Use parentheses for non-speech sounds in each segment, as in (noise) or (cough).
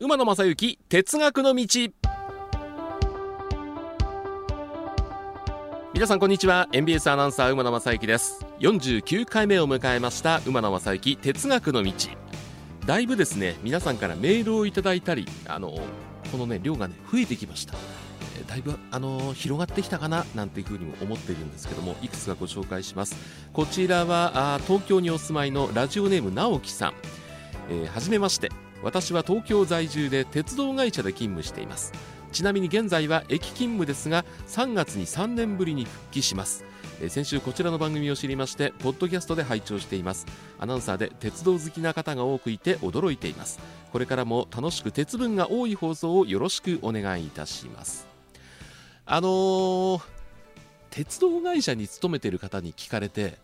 馬野正幸哲学の道。皆さんこんにちは。NBS アナウンサー馬野正幸です。49回目を迎えました馬野正幸哲学の道。だいぶですね皆さんからメールをいただいたりあのこのね量がね増えてきました。だいぶあの広がってきたかななんていうふうにも思っているんですけどもいくつかご紹介します。こちらはあ東京にお住まいのラジオネーム直樹さん、えー、はじめまして。私は東京在住で鉄道会社で勤務しています。ちなみに現在は駅勤務ですが3月に3年ぶりに復帰します。先週こちらの番組を知りましてポッドキャストで拝聴しています。アナウンサーで鉄道好きな方が多くいて驚いています。これからも楽しく鉄分が多い放送をよろしくお願いいたします。あのー、鉄道会社に勤めている方に聞かれて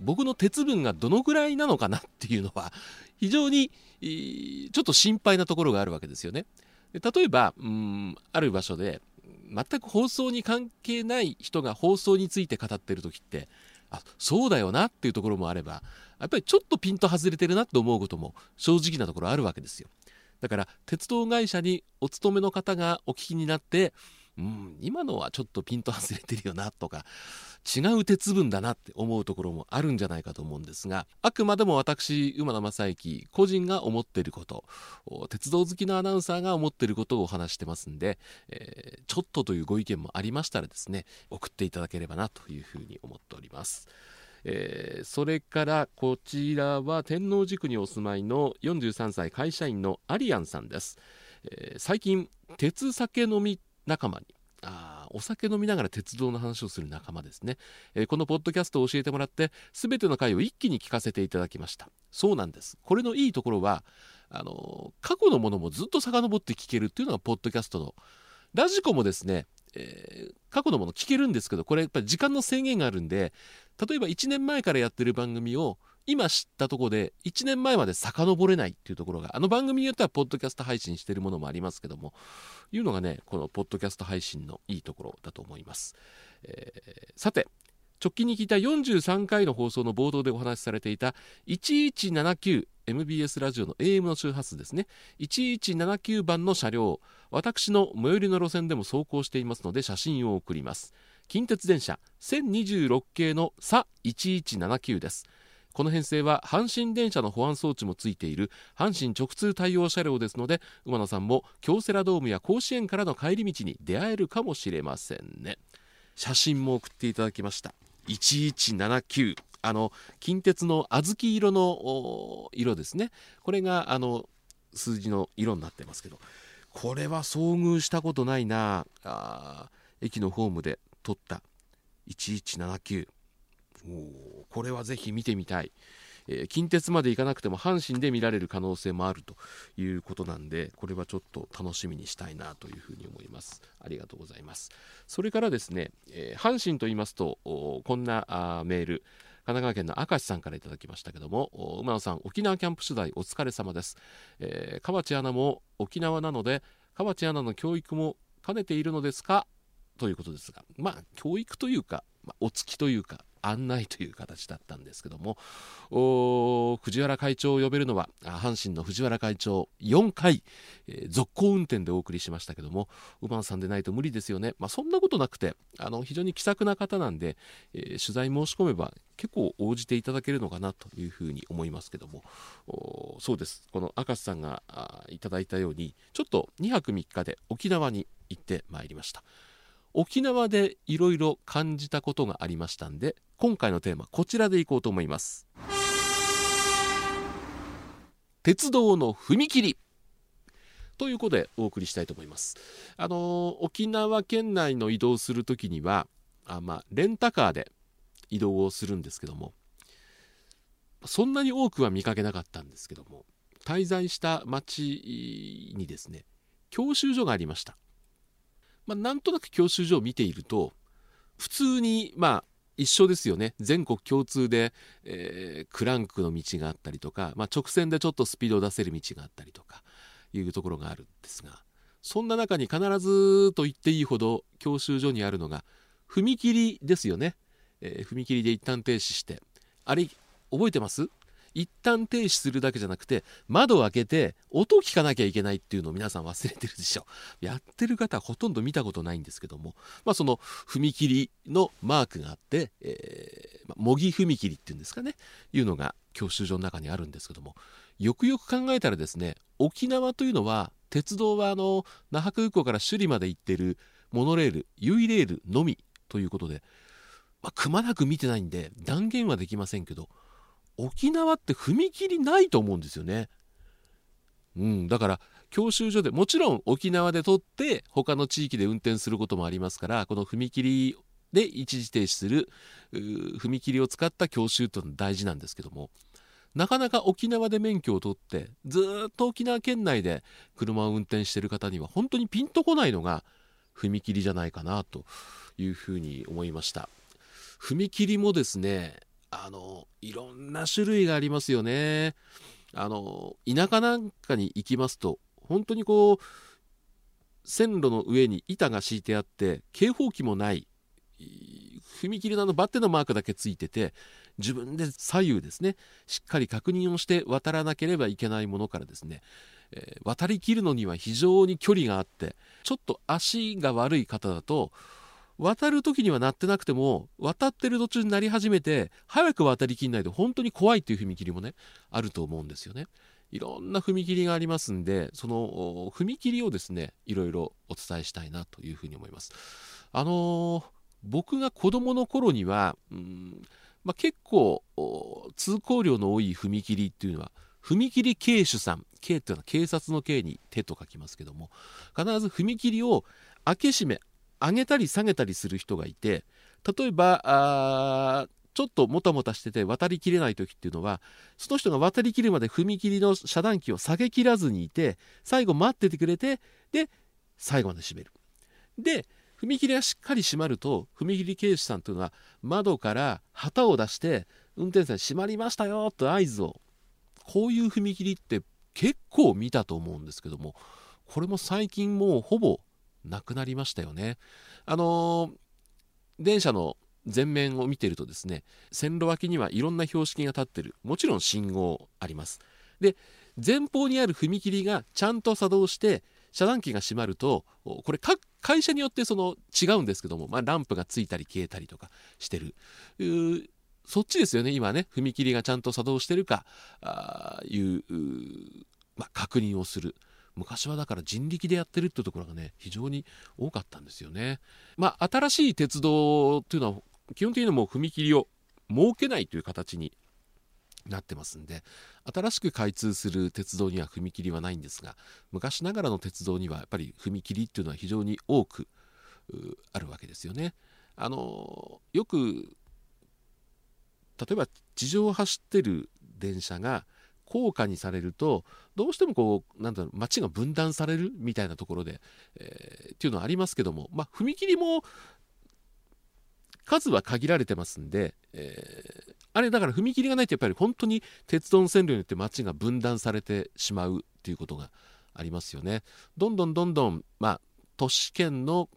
僕の鉄分がどのぐらいなのかなっていうのは (laughs) 非常にちょっと心配なところがあるわけですよね。例えばうんある場所で全く放送に関係ない人が放送について語ってる時ってあそうだよなっていうところもあればやっぱりちょっとピンと外れてるなって思うことも正直なところあるわけですよ。だから鉄道会社にお勤めの方がお聞きになってうん今のはちょっとピンと外れてるよなとか違う鉄分だなって思うところもあるんじゃないかと思うんですがあくまでも私馬野正幸個人が思っていること鉄道好きのアナウンサーが思っていることをお話してますんで、えー、ちょっとというご意見もありましたらですね送っていただければなというふうに思っております。えー、それからこちらは天王寺区にお住まいの43歳会社員のアリアンさんです、えー、最近鉄酒飲み仲間に。あお酒飲みながら鉄道の話をする仲間ですね、えー、このポッドキャストを教えてもらって全ての回を一気に聞かせていただきました。そうなんです。これのいいところはあの過去のものもずっと遡って聞けるっていうのがポッドキャストのラジコもですね、えー、過去のもの聞けるんですけどこれやっぱり時間の制限があるんで例えば1年前からやってる番組を今知ったとこで1年前まで遡れないっていうところがあの番組によってはポッドキャスト配信してるものもありますけどもいうのがねこのポッドキャスト配信のいいところだと思います、えー、さて直近に聞いた43回の放送の冒頭でお話しされていた 1179MBS ラジオの AM の周波数ですね。1179番の車両私の最寄りの路線でも走行していますので写真を送ります。近鉄電車1026系の佐1179です。この編成は阪神電車の保安装置もついている阪神直通対応車両ですので馬野さんも京セラドームや甲子園からの帰り道に出会えるかもしれませんね。写真も送っていただきました。1179あの近鉄の小豆色の色ですね。これがあの数字の色になってますけど。これは遭遇したことないな。あ駅のホームで撮った。1179これはぜひ見てみたい、えー、近鉄まで行かなくても阪神で見られる可能性もあるということなんでこれはちょっと楽しみにしたいなというふうに思います。ありがとうございます。それからですね、えー、阪神と言いますとこんなあメール神奈川県の明石さんからいただきましたけども馬野さん沖縄キャンプ取材お疲れ様です、えー、河内アナも沖縄なので河内アナの教育も兼ねているのですか？ということですがまあ教育というか、まあ、お付きというか案内という形だったんですけども藤原会長を呼べるのは阪神の藤原会長4回、えー、続行運転でお送りしましたけども馬さんでないと無理ですよね、まあ、そんなことなくてあの非常に気さくな方なんで、えー、取材申し込めば結構応じていただけるのかなというふうに思いますけどもそうですこの明石さんがいただいたようにちょっと2泊3日で沖縄に行ってまいりました。沖縄でいろいろ感じたことがありましたんで今回のテーマこちらでいこうと思います。鉄道の踏切。ということでお送りしたいと思います。あの沖縄県内の移動する時にはあまあレンタカーで移動をするんですけどもそんなに多くは見かけなかったんですけども滞在した町にですね教習所がありました。まあ、なんとなく教習所を見ていると普通にまあ一緒ですよね。全国共通で、えー、クランクの道があったりとか、まあ、直線でちょっとスピードを出せる道があったりとかいうところがあるんですがそんな中に必ずと言っていいほど教習所にあるのが踏切ですよね、えー、踏切で一旦停止して。あれ覚えてます？一旦停止するだけじゃなくて窓を開けて音を聞かなきゃいけないっていうのを皆さん忘れてるでしょ。(laughs) やってる方はほとんど見たことないんですけども、まあ、その踏切のマークがあって、えーま、模擬踏切っていうんですかね。いうのが教習所の中にあるんですけども。よくよく考えたらですね沖縄というのは鉄道はあの那覇空港から首里まで行ってるモノレールユイレールのみということで、まあ、くまなく見てないんで断言はできませんけど沖縄って踏切ないと思うんですよね。うん、だから教習所でもちろん沖縄で取って他の地域で運転することもありますからこの踏切で一時停止する踏切を使った教習というのは大事なんですけどもなかなか沖縄で免許を取ってずっと沖縄県内で車を運転している方には本当にピンとこないのが踏切じゃないかなというふうに思いました踏切もですねあのいろんな種類がありますよね。あの田舎なんかに行きますと本当にこう線路の上に板が敷いてあって警報器もない踏切のあのバッテのマークだけついてて自分で左右ですねしっかり確認をして渡らなければいけないものからですね、えー、渡りきるのには非常に距離があってちょっと足が悪い方だと渡る時にはなってなくても渡ってる途中になり始めて早く渡りきんないと本当に怖いっていう踏切もねあると思うんですよね。いろんな踏切がありますんでその踏切をですねいろいろお伝えしたいなというふうに思います。あのー、僕が子供の頃にはうんまあ、結構通行量の多い踏切っていうのは踏切警守さん K っていうのは警察の K に手と書きますけども必ず踏切を開け閉め上げたり下げたりする人がいて例えばちょっともたもたしてて渡りきれない時っていうのはその人が渡りきるまで踏切の遮断機を下げきらずにいて最後待っててくれてで最後まで閉める。で踏切がしっかり閉まると踏切警視さんというのは窓から旗を出して運転手さん閉まりましたよと合図をこういう踏切って結構見たと思うんですけどもこれも最近もうほぼなくなりましたよね。あのー、電車の前面を見てるとですね線路脇にはいろんな標識が立ってるもちろん信号あります。で前方にある踏切がちゃんと作動して遮断機が閉まるとこれ各会社によってその違うんですけども、まあ、ランプがついたり消えたりとかしてるそっちですよね今ね踏切がちゃんと作動してるかあいうまあ、確認をする昔はだから人力でやってるってところがね非常に多かったんですよね。まあ新しい鉄道っていうのは基本的にはもう踏切を設けないという形になってますんで新しく開通する鉄道には踏切はないんですが昔ながらの鉄道にはやっぱり踏切っていうのは非常に多くあるわけですよね。あのよく例えば地上を走ってる電車が高架にされるとどうしてもこうなんだろう街が分断されるみたいなところで、えー、っていうのはありますけども、まあ、踏切も数は限られてますんで、えー、あれだから踏切がないとやっぱり本当に鉄道の線路によって街が分断されてしまうっていうことがありますよね。どんどんどんどん、まあ、都市圏の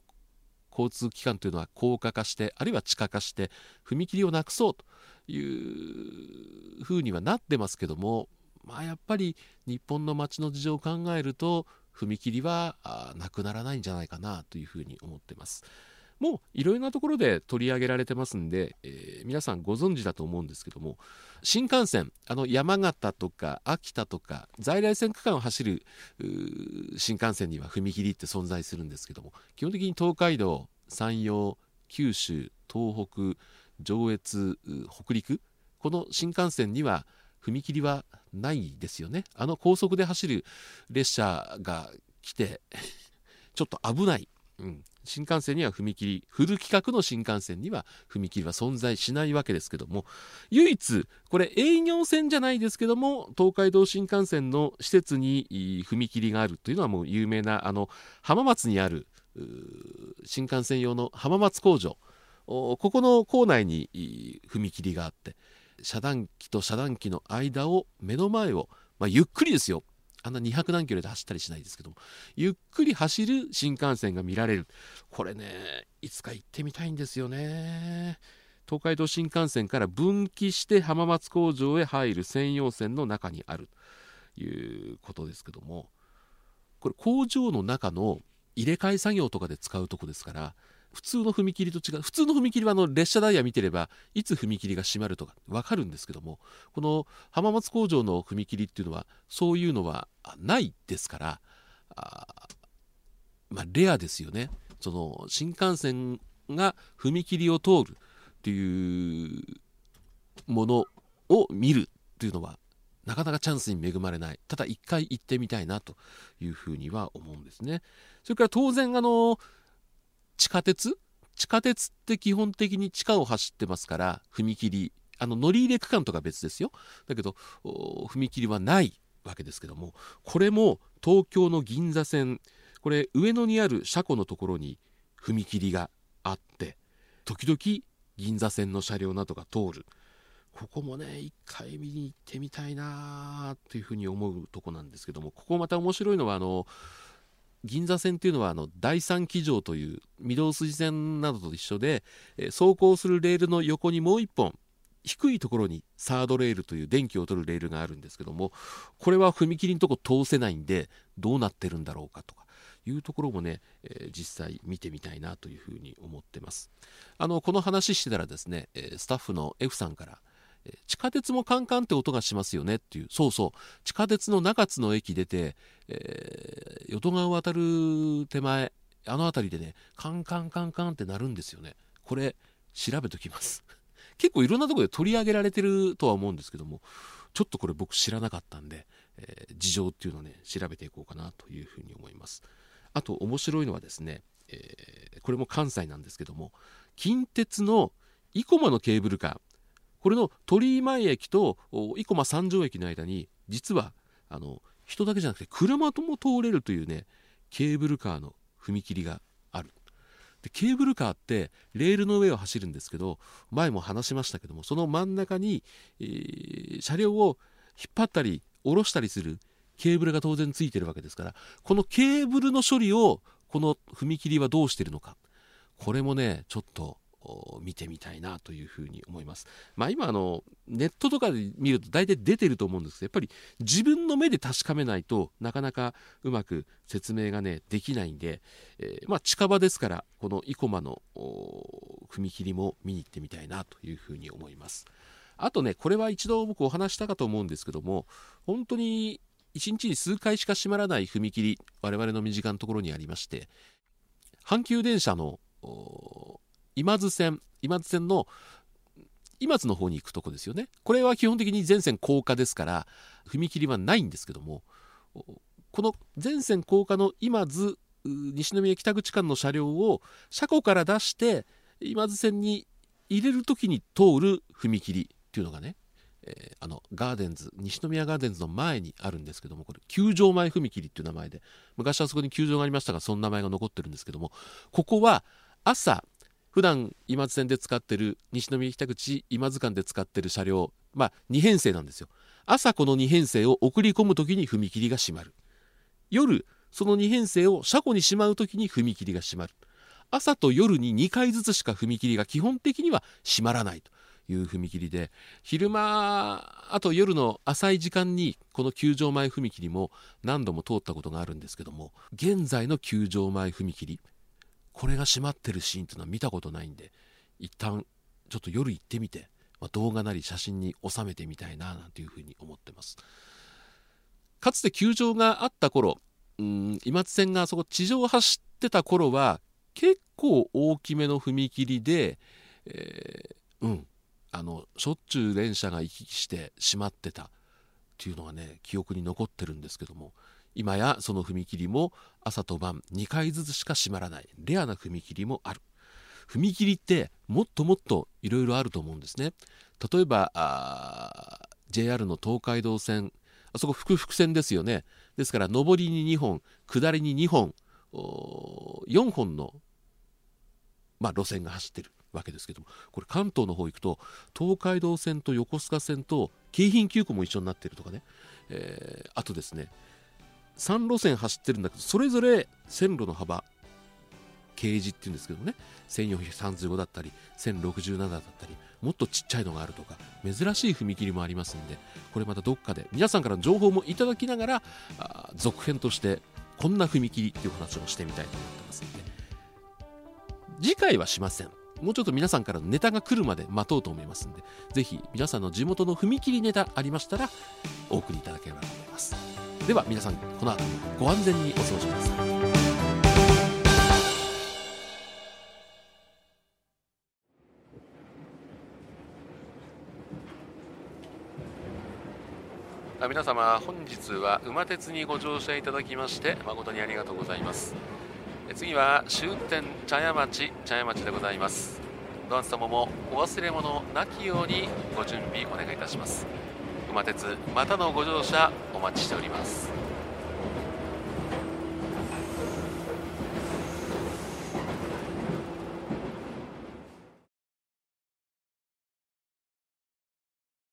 交通機関というのは高架化してあるいは地下化して踏切をなくそうというふうにはなってますけどもまあやっぱり日本の街の事情を考えると踏切はなくならないんじゃないかなというふうに思ってます。もういろいろなところで取り上げられてますんで、えー、皆さんご存知だと思うんですけども新幹線あの山形とか秋田とか在来線区間を走る新幹線には踏切って存在するんですけども基本的に東海道山陽九州東北上越北陸この新幹線には踏切はないですよね。あの高速で走る列車が来て (laughs) ちょっと危ない、うん、新幹線には踏切フル規格の新幹線には踏切は存在しないわけですけども唯一これ営業線じゃないですけども東海道新幹線の施設に踏切があるというのはもう有名なあの浜松にある新幹線用の浜松工場。ここの構内に踏切があって。遮断機と遮断機の間を目の前を、まあ、ゆっくりですよ。あんな200何キロで走ったりしないですけども。ゆっくり走る新幹線が見られる。これねいつか行ってみたいんですよね。東海道新幹線から分岐して浜松工場へ入る専用線の中にある。ということですけども。これ工場の中の入れ替え作業とかで使うとこですから普通の踏切と違う。普通の踏切はあの列車ダイヤ見てればいつ踏切が閉まるとか分かるんですけどもこの浜松工場の踏切っていうのはそういうのはないですからあまあレアですよね。その新幹線が踏切を通るっていうものを見るっていうのはなかなかチャンスに恵まれない。ただ一回行ってみたいなというふうには思うんですね。それから当然あの地下鉄？地下鉄って基本的に地下を走ってますから踏切あの乗り入れ区間とか別ですよ。だけど踏切はないわけですけどもこれも東京の銀座線これ上野にある車庫のところに踏切があって時々銀座線の車両などが通る。ここもね一回見に行ってみたいなというふうに思うとこなんですけどもここまた面白いのはあの銀座線っていうのはあの第三機場という御堂筋線などと一緒で、え走行するレールの横にもう一本低いところにサードレールという電気を取るレールがあるんですけどもこれは踏切のとこ通せないんでどうなってるんだろうかとかいうところもね、え、実際見てみたいなというふうに思ってます。あのこの話してたらですね、えスタッフの F さんから地下鉄もカンカンって音がしますよねっていう。そうそう。地下鉄の中津の駅出て、えー、淀川を渡る手前あの辺りでねカンカンカンカンってなるんですよね。これ調べときます。(laughs) 結構いろんなとこで取り上げられてるとは思うんですけどもちょっとこれ僕知らなかったんで、えー、事情っていうのをね調べていこうかなというふうに思います。あと面白いのはですね、えー、これも関西なんですけども近鉄の生駒のケーブルカー。これの鳥居前駅と生駒三条駅の間に実はあの人だけじゃなくて車とも通れるというねケーブルカーの踏切がある。でケーブルカーってレールの上を走るんですけど前も話しましたけどもその真ん中に、えー、車両を引っ張ったり下ろしたりするケーブルが当然ついてるわけですからこのケーブルの処理をこの踏切はどうしてるのか。これもねちょっと見てみたいなというふうに思います。まあ、今あのネットとかで見ると大体出てると思うんですけどやっぱり自分の目で確かめないとなかなかうまく説明がねできないんで、えー、まあ、近場ですからこの生駒の踏切も見に行ってみたいなというふうに思います。あとねこれは一度僕お話したかと思うんですけども本当に1日に数回しか閉まらない踏切我々の身近なところにありまして阪急電車の今津線今津線の今津の方に行くとこですよね。これは基本的に全線高架ですから踏切はないんですけどもこの全線高架の今津西宮北口間の車両を車庫から出して今津線に入れる時に通る踏切っていうのがね、えー、あのガーデンズ西宮ガーデンズの前にあるんですけどもこれ球場前踏切っていう名前で昔はそこに球場がありましたがその名前が残ってるんですけどもここは朝普段今津線で使ってる西宮北口今津間で使ってる車両まあ2編成なんですよ。朝この2編成を送り込む時に踏切が閉まる。夜その2編成を車庫にしまう時に踏切が閉まる。朝と夜に2回ずつしか踏切が基本的には閉まらないという踏切で昼間あと夜の浅い時間にこの球場前踏切も何度も通ったことがあるんですけども現在の球場前踏切これが閉まってるシーンっていうのは見たことないんで一旦ちょっと夜行ってみて、まあ、動画なり写真に収めてみたいななんていうふうに思ってます。かつて球場があった頃うん今津線がそこ地上走ってた頃は結構大きめの踏切で、えー、うんあのしょっちゅう電車が行き来して閉まってたっていうのがね記憶に残ってるんですけども今やその踏切も朝と晩2回ずつしか閉まらないレアな踏切もある踏切ってもっともっといろいろあると思うんですね例えば JR の東海道線あそこ複々線ですよねですから上りに2本下りに2本4本の、まあ、路線が走ってるわけですけどもこれ関東の方行くと東海道線と横須賀線と京浜急行も一緒になってるとかね、えー、あとですね3路線走ってるんだけどそれぞれ線路の幅ケージっていうんですけどね。1435だったり1067だったりもっとちっちゃいのがあるとか珍しい踏切もありますんでこれまたどっかで皆さんからの情報もいただきながらあ続編としてこんな踏切っていう話をしてみたいと思ってますんで。次回はしません。もうちょっと皆さんからのネタが来るまで待とうと思いますんでぜひ皆さんの地元の踏切ネタありましたらお送りいただければと思います。では皆さんこの後もご安全にお過ごしください。皆様本日は馬鉄にご乗車いただきまして誠にありがとうございます。次は終点茶屋町茶屋町でございます。ドアン様もお忘れ物なきようにご準備お願いいたします。馬鉄またのご乗車お待ちしております。